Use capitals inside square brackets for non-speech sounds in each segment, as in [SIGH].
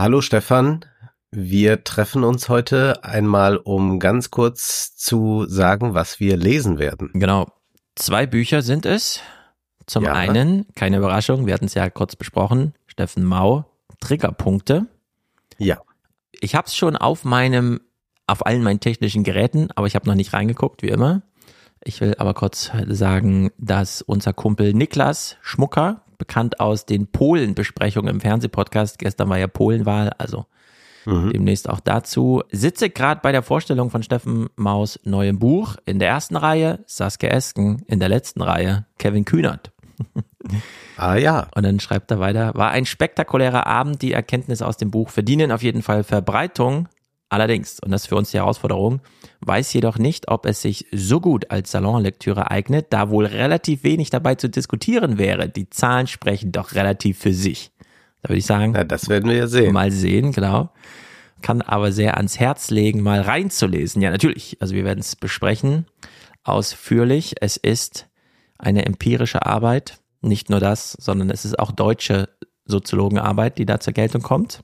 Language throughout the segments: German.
Hallo Stefan, wir treffen uns heute einmal, um ganz kurz zu sagen, was wir lesen werden. Genau. Zwei Bücher sind es. Zum ja. einen, keine Überraschung, wir hatten es ja kurz besprochen, Steffen Mau, Triggerpunkte. Ja. Ich habe es schon auf meinem, auf allen meinen technischen Geräten, aber ich habe noch nicht reingeguckt, wie immer. Ich will aber kurz sagen, dass unser Kumpel Niklas Schmucker, bekannt aus den Polen-Besprechungen im Fernsehpodcast, gestern war ja Polenwahl, also mhm. demnächst auch dazu, sitze gerade bei der Vorstellung von Steffen Maus neuem Buch. In der ersten Reihe Saskia Esken, in der letzten Reihe Kevin Kühnert. [LAUGHS] Ah ja. Und dann schreibt er weiter, war ein spektakulärer Abend, die Erkenntnisse aus dem Buch verdienen auf jeden Fall Verbreitung. Allerdings, und das ist für uns die Herausforderung, weiß jedoch nicht, ob es sich so gut als Salonlektüre eignet, da wohl relativ wenig dabei zu diskutieren wäre. Die Zahlen sprechen doch relativ für sich. Da würde ich sagen. Ja, das werden wir ja sehen. Mal sehen, genau. Kann aber sehr ans Herz legen, mal reinzulesen. Ja, natürlich. Also wir werden es besprechen. Ausführlich. Es ist eine empirische Arbeit. Nicht nur das, sondern es ist auch deutsche Soziologenarbeit, die da zur Geltung kommt.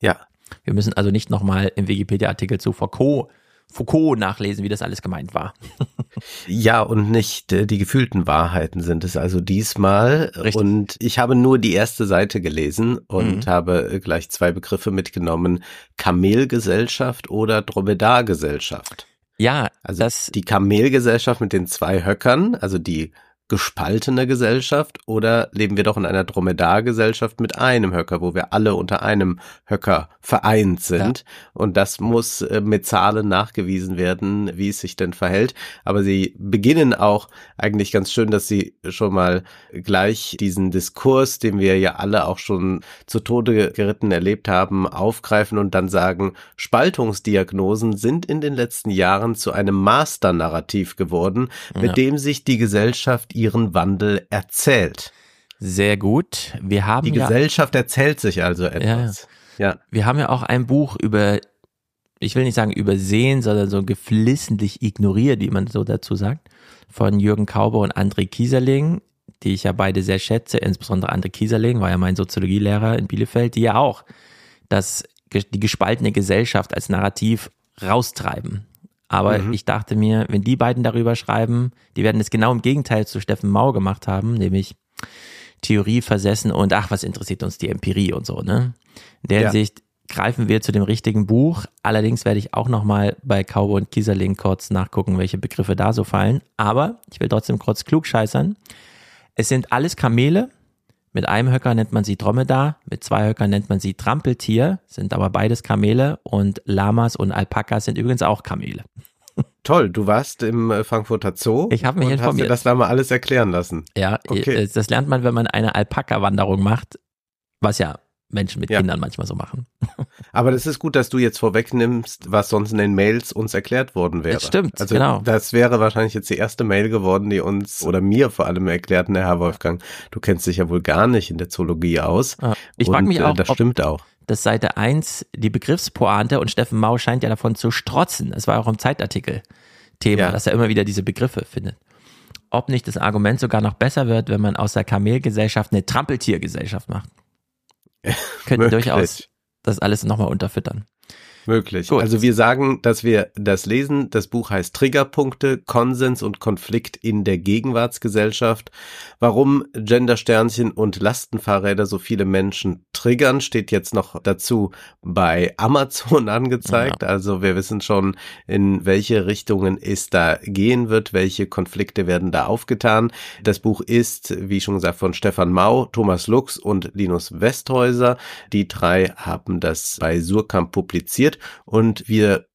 Ja. Wir müssen also nicht nochmal im Wikipedia-Artikel zu Foucault Foucault nachlesen, wie das alles gemeint war. [LAUGHS] ja, und nicht äh, die gefühlten Wahrheiten sind es also diesmal. Richtig. Und ich habe nur die erste Seite gelesen und mhm. habe äh, gleich zwei Begriffe mitgenommen. Kamelgesellschaft oder Dromedargesellschaft. Ja, also das die Kamelgesellschaft mit den zwei Höckern, also die gespaltene Gesellschaft oder leben wir doch in einer Dromedargesellschaft mit einem Höcker, wo wir alle unter einem Höcker vereint sind. Ja. Und das muss äh, mit Zahlen nachgewiesen werden, wie es sich denn verhält. Aber sie beginnen auch eigentlich ganz schön, dass sie schon mal gleich diesen Diskurs, den wir ja alle auch schon zu Tode geritten erlebt haben, aufgreifen und dann sagen, Spaltungsdiagnosen sind in den letzten Jahren zu einem Masternarrativ geworden, mit ja. dem sich die Gesellschaft ihren Wandel erzählt. Sehr gut. Wir haben die ja, Gesellschaft erzählt sich also etwas. Ja. ja. Wir haben ja auch ein Buch über, ich will nicht sagen übersehen, sondern so geflissentlich ignoriert, wie man so dazu sagt, von Jürgen Kauber und André Kieserling, die ich ja beide sehr schätze, insbesondere André Kieserling war ja mein Soziologielehrer in Bielefeld, die ja auch das, die gespaltene Gesellschaft als Narrativ raustreiben. Aber mhm. ich dachte mir, wenn die beiden darüber schreiben, die werden es genau im Gegenteil zu Steffen Mau gemacht haben, nämlich Theorie versessen und ach, was interessiert uns die Empirie und so, ne? In der ja. Hinsicht greifen wir zu dem richtigen Buch. Allerdings werde ich auch nochmal bei Kaube und Kieserling kurz nachgucken, welche Begriffe da so fallen. Aber ich will trotzdem kurz klug scheißern. Es sind alles Kamele. Mit einem Höcker nennt man sie Dromedar, mit zwei Höckern nennt man sie Trampeltier, sind aber beides Kamele und Lamas und Alpakas sind übrigens auch Kamele. [LAUGHS] Toll, du warst im äh, Frankfurter Zoo. Ich habe mich und informiert. Hast dir das da mal alles erklären lassen. Ja, okay. Äh, das lernt man, wenn man eine Alpaka-Wanderung macht, was ja Menschen mit ja. Kindern manchmal so machen. [LAUGHS] Aber das ist gut, dass du jetzt vorwegnimmst, was sonst in den Mails uns erklärt worden wäre. Das stimmt, also genau. Das wäre wahrscheinlich jetzt die erste Mail geworden, die uns oder mir vor allem erklärten, Herr Wolfgang, du kennst dich ja wohl gar nicht in der Zoologie aus. Ich frage mich äh, auch, das stimmt auch. Das Seite 1 die Begriffspointe und Steffen Mau scheint ja davon zu strotzen. Es war auch im Zeitartikel Thema, ja. dass er immer wieder diese Begriffe findet. Ob nicht das Argument sogar noch besser wird, wenn man aus der Kamelgesellschaft eine Trampeltiergesellschaft macht. Könnten durchaus das alles nochmal unterfüttern. Möglich. Gut. Also wir sagen, dass wir das lesen. Das Buch heißt Triggerpunkte, Konsens und Konflikt in der Gegenwartsgesellschaft. Warum Gendersternchen und Lastenfahrräder so viele Menschen triggern, steht jetzt noch dazu bei Amazon [LAUGHS] angezeigt. Ja. Also wir wissen schon, in welche Richtungen es da gehen wird, welche Konflikte werden da aufgetan. Das Buch ist, wie schon gesagt, von Stefan Mau, Thomas Lux und Linus Westhäuser. Die drei haben das bei Surkamp publiziert und wir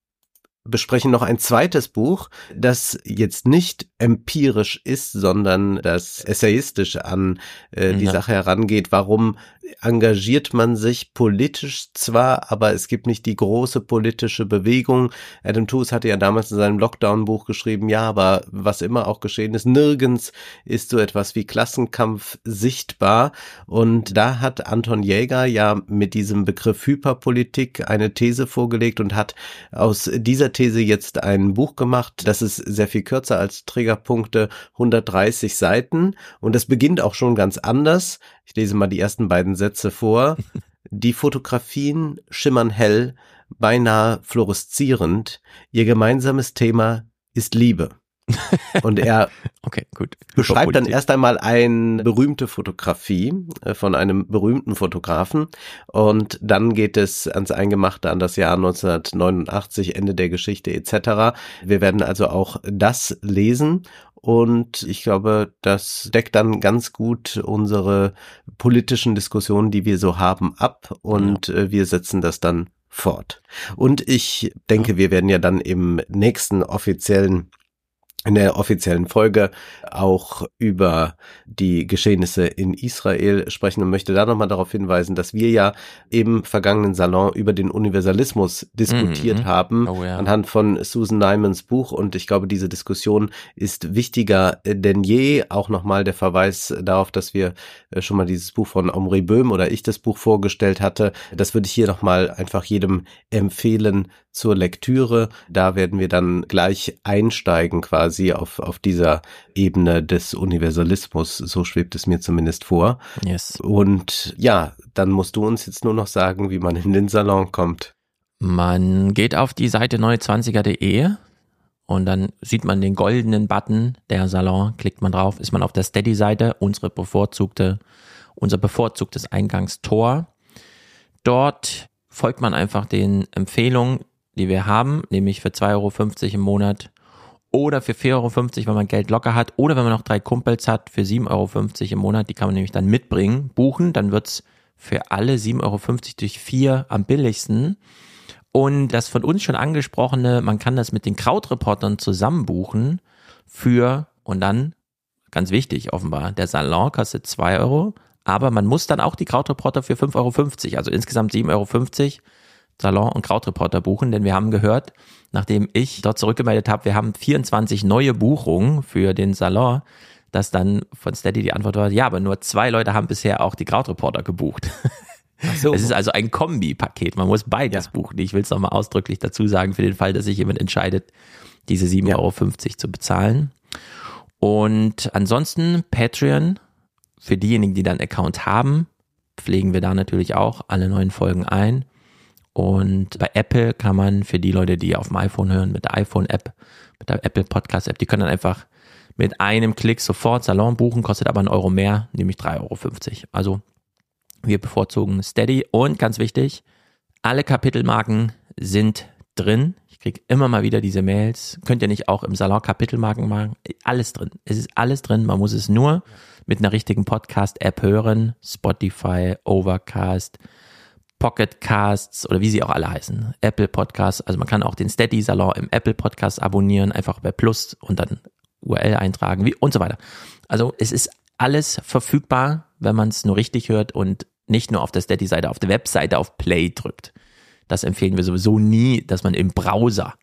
besprechen noch ein zweites Buch, das jetzt nicht empirisch ist, sondern das essayistisch an äh, die ja. Sache herangeht. Warum engagiert man sich politisch zwar, aber es gibt nicht die große politische Bewegung. Adam Tooze hatte ja damals in seinem Lockdown-Buch geschrieben, ja, aber was immer auch geschehen ist, nirgends ist so etwas wie Klassenkampf sichtbar. Und da hat Anton Jäger ja mit diesem Begriff Hyperpolitik eine These vorgelegt und hat aus dieser These jetzt ein Buch gemacht. Das ist sehr viel kürzer als Triggerpunkte, 130 Seiten. Und das beginnt auch schon ganz anders. Ich lese mal die ersten beiden Sätze vor. [LAUGHS] Die Fotografien schimmern hell, beinahe fluoreszierend. Ihr gemeinsames Thema ist Liebe. [LAUGHS] Und er okay, gut. beschreibt dann erst einmal eine berühmte Fotografie äh, von einem berühmten Fotografen und dann geht es ans Eingemachte an das Jahr 1989, Ende der Geschichte etc. Wir werden also auch das lesen und ich glaube, das deckt dann ganz gut unsere politischen Diskussionen, die wir so haben, ab und ja. Äh, wir setzen das dann fort. Und ich denke, wir werden ja dann im nächsten offiziellen in der offiziellen Folge auch über die Geschehnisse in Israel sprechen und möchte da nochmal darauf hinweisen, dass wir ja im vergangenen Salon über den Universalismus diskutiert mhm. haben, oh, ja. anhand von Susan Nymans Buch und ich glaube, diese Diskussion ist wichtiger denn je. Auch nochmal der Verweis darauf, dass wir äh, schon mal dieses Buch von Omri Böhm oder ich das Buch vorgestellt hatte. Das würde ich hier nochmal einfach jedem empfehlen zur Lektüre. Da werden wir dann gleich einsteigen quasi auf, auf dieser Ebene des Universalismus. So schwebt es mir zumindest vor. Yes. Und ja, dann musst du uns jetzt nur noch sagen, wie man in den Salon kommt. Man geht auf die Seite neue20er.de und dann sieht man den goldenen Button, der Salon, klickt man drauf, ist man auf der Steady-Seite, unsere bevorzugte, unser bevorzugtes Eingangstor. Dort folgt man einfach den Empfehlungen, die wir haben, nämlich für 2,50 Euro im Monat oder für 4,50 Euro, wenn man Geld locker hat. Oder wenn man noch drei Kumpels hat für 7,50 Euro im Monat, die kann man nämlich dann mitbringen, buchen, dann wird's für alle 7,50 Euro durch vier am billigsten. Und das von uns schon angesprochene, man kann das mit den Krautreportern zusammen buchen für, und dann, ganz wichtig offenbar, der Salon kostet 2 Euro, aber man muss dann auch die Krautreporter für 5,50 Euro, also insgesamt 7,50 Euro Salon und Krautreporter buchen, denn wir haben gehört, nachdem ich dort zurückgemeldet habe, wir haben 24 neue Buchungen für den Salon, dass dann von Steady die Antwort war, ja, aber nur zwei Leute haben bisher auch die Krautreporter gebucht. Ach so. Es ist also ein Kombi-Paket. Man muss beides ja. buchen. Ich will es nochmal ausdrücklich dazu sagen, für den Fall, dass sich jemand entscheidet, diese 7,50 ja. Euro zu bezahlen. Und ansonsten Patreon, für diejenigen, die dann Account haben, pflegen wir da natürlich auch alle neuen Folgen ein. Und bei Apple kann man für die Leute, die auf dem iPhone hören, mit der iPhone-App, mit der Apple Podcast-App, die können dann einfach mit einem Klick sofort Salon buchen, kostet aber einen Euro mehr, nämlich 3,50 Euro. Also wir bevorzugen Steady und ganz wichtig, alle Kapitelmarken sind drin. Ich kriege immer mal wieder diese Mails. Könnt ihr nicht auch im Salon Kapitelmarken machen? Alles drin. Es ist alles drin. Man muss es nur mit einer richtigen Podcast-App hören. Spotify, Overcast, Pocket Casts oder wie sie auch alle heißen, Apple Podcasts. Also man kann auch den Steady Salon im Apple Podcast abonnieren, einfach bei Plus und dann URL eintragen wie, und so weiter. Also es ist alles verfügbar, wenn man es nur richtig hört und nicht nur auf der Steady-Seite, auf der Webseite auf Play drückt. Das empfehlen wir sowieso nie, dass man im Browser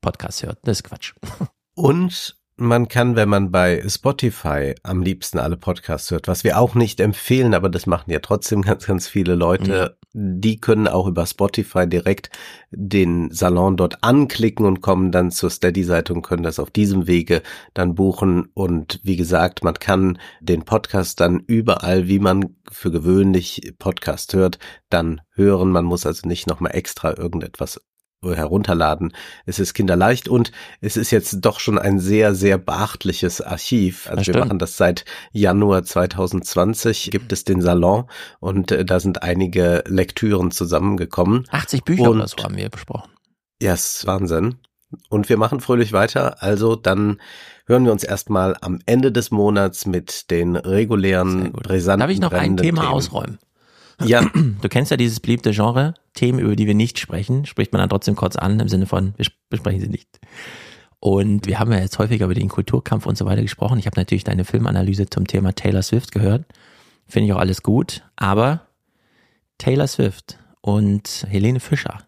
Podcast hört. Das ist Quatsch. [LAUGHS] Und man kann, wenn man bei Spotify am liebsten alle Podcasts hört, was wir auch nicht empfehlen, aber das machen ja trotzdem ganz, ganz viele Leute, mhm. Die können auch über Spotify direkt den Salon dort anklicken und kommen dann zur Steady-Seite und können das auf diesem Wege dann buchen. Und wie gesagt, man kann den Podcast dann überall, wie man für gewöhnlich Podcast hört, dann hören. Man muss also nicht nochmal extra irgendetwas herunterladen. Es ist kinderleicht und es ist jetzt doch schon ein sehr, sehr beachtliches Archiv. Also wir machen das seit Januar 2020, gibt es den Salon und äh, da sind einige Lektüren zusammengekommen. 80 Bücher und, oder so haben wir besprochen. Ja, yes, Wahnsinn. Und wir machen fröhlich weiter. Also dann hören wir uns erstmal am Ende des Monats mit den regulären, brisanten Darf ich noch ein Thema Themen. ausräumen? Ja. [CLEARS THROAT] Du kennst ja dieses beliebte Genre, Themen, über die wir nicht sprechen, spricht man dann trotzdem kurz an, im Sinne von, wir besprechen sie nicht. Und wir haben ja jetzt häufiger über den Kulturkampf und so weiter gesprochen. Ich habe natürlich deine Filmanalyse zum Thema Taylor Swift gehört. Finde ich auch alles gut. Aber Taylor Swift und Helene Fischer,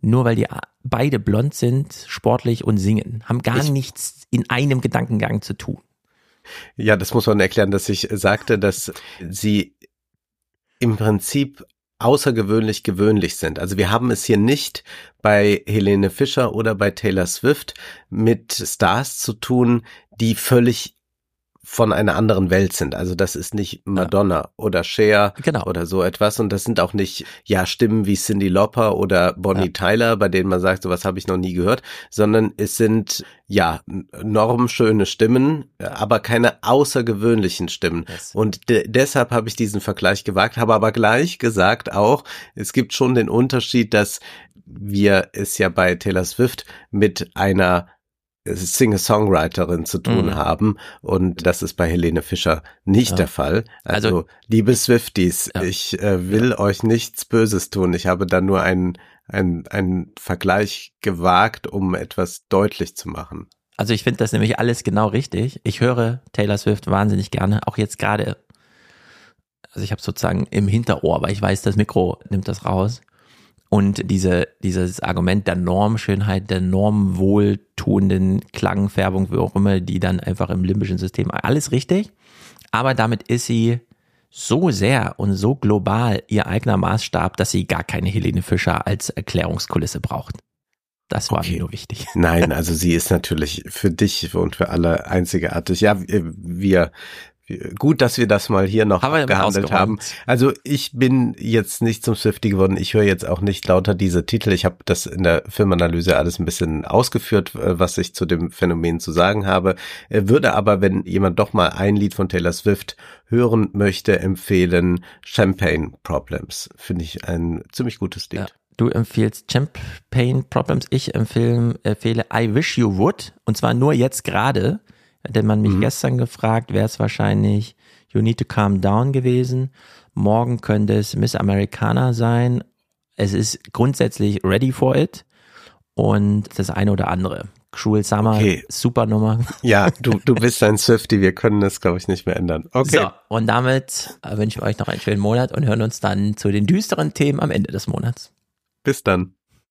nur weil die beide blond sind, sportlich und singen, haben gar ich, nichts in einem Gedankengang zu tun. Ja, das muss man erklären, dass ich sagte, dass sie im Prinzip außergewöhnlich gewöhnlich sind. Also wir haben es hier nicht bei Helene Fischer oder bei Taylor Swift mit Stars zu tun, die völlig von einer anderen Welt sind. Also das ist nicht Madonna ja. oder Cher genau. oder so etwas und das sind auch nicht ja Stimmen wie Cindy Lauper oder Bonnie ja. Tyler, bei denen man sagt, sowas habe ich noch nie gehört, sondern es sind ja normschöne Stimmen, aber keine außergewöhnlichen Stimmen. Yes. Und de deshalb habe ich diesen Vergleich gewagt, habe aber gleich gesagt auch, es gibt schon den Unterschied, dass wir es ja bei Taylor Swift mit einer Singer-Songwriterin zu tun mhm. haben und das ist bei Helene Fischer nicht ja. der Fall. Also, also liebe Swifties, ja. ich äh, will ja. euch nichts Böses tun. Ich habe da nur einen einen einen Vergleich gewagt, um etwas deutlich zu machen. Also ich finde das nämlich alles genau richtig. Ich höre Taylor Swift wahnsinnig gerne, auch jetzt gerade. Also ich habe sozusagen im Hinterohr, weil ich weiß, das Mikro nimmt das raus. Und diese, dieses Argument der Normschönheit, der normwohltuenden Klangfärbung, wie auch immer, die dann einfach im limbischen System, alles richtig. Aber damit ist sie so sehr und so global ihr eigener Maßstab, dass sie gar keine Helene Fischer als Erklärungskulisse braucht. Das war okay. mir nur wichtig. [LAUGHS] Nein, also sie ist natürlich für dich und für alle einzigartig. Ja, wir gut, dass wir das mal hier noch haben gehandelt haben. Also ich bin jetzt nicht zum Swifty geworden. Ich höre jetzt auch nicht lauter diese Titel. Ich habe das in der Filmanalyse alles ein bisschen ausgeführt, äh, was ich zu dem Phänomen zu sagen habe. Würde aber, wenn jemand doch mal ein Lied von Taylor Swift hören möchte, empfehlen Champagne Problems. Finde ich ein ziemlich gutes Lied. Ja. Du empfiehlst Champagne Problems, ich empfehle, empfehle I Wish You Would und zwar nur jetzt gerade. Hätte man mich mhm. gestern gefragt, wäre es wahrscheinlich You Need to Calm Down gewesen. Morgen könnte es Miss Americana sein. Es ist grundsätzlich Ready for It und das eine oder andere. Cruel Summer, okay. super Nummer. Ja, du, [LAUGHS] du bist ein Swifty, wir können das, glaube ich, nicht mehr ändern. Okay. So, und damit wünsche ich euch noch einen schönen Monat und hören uns dann zu den düsteren Themen am Ende des Monats. Bis dann.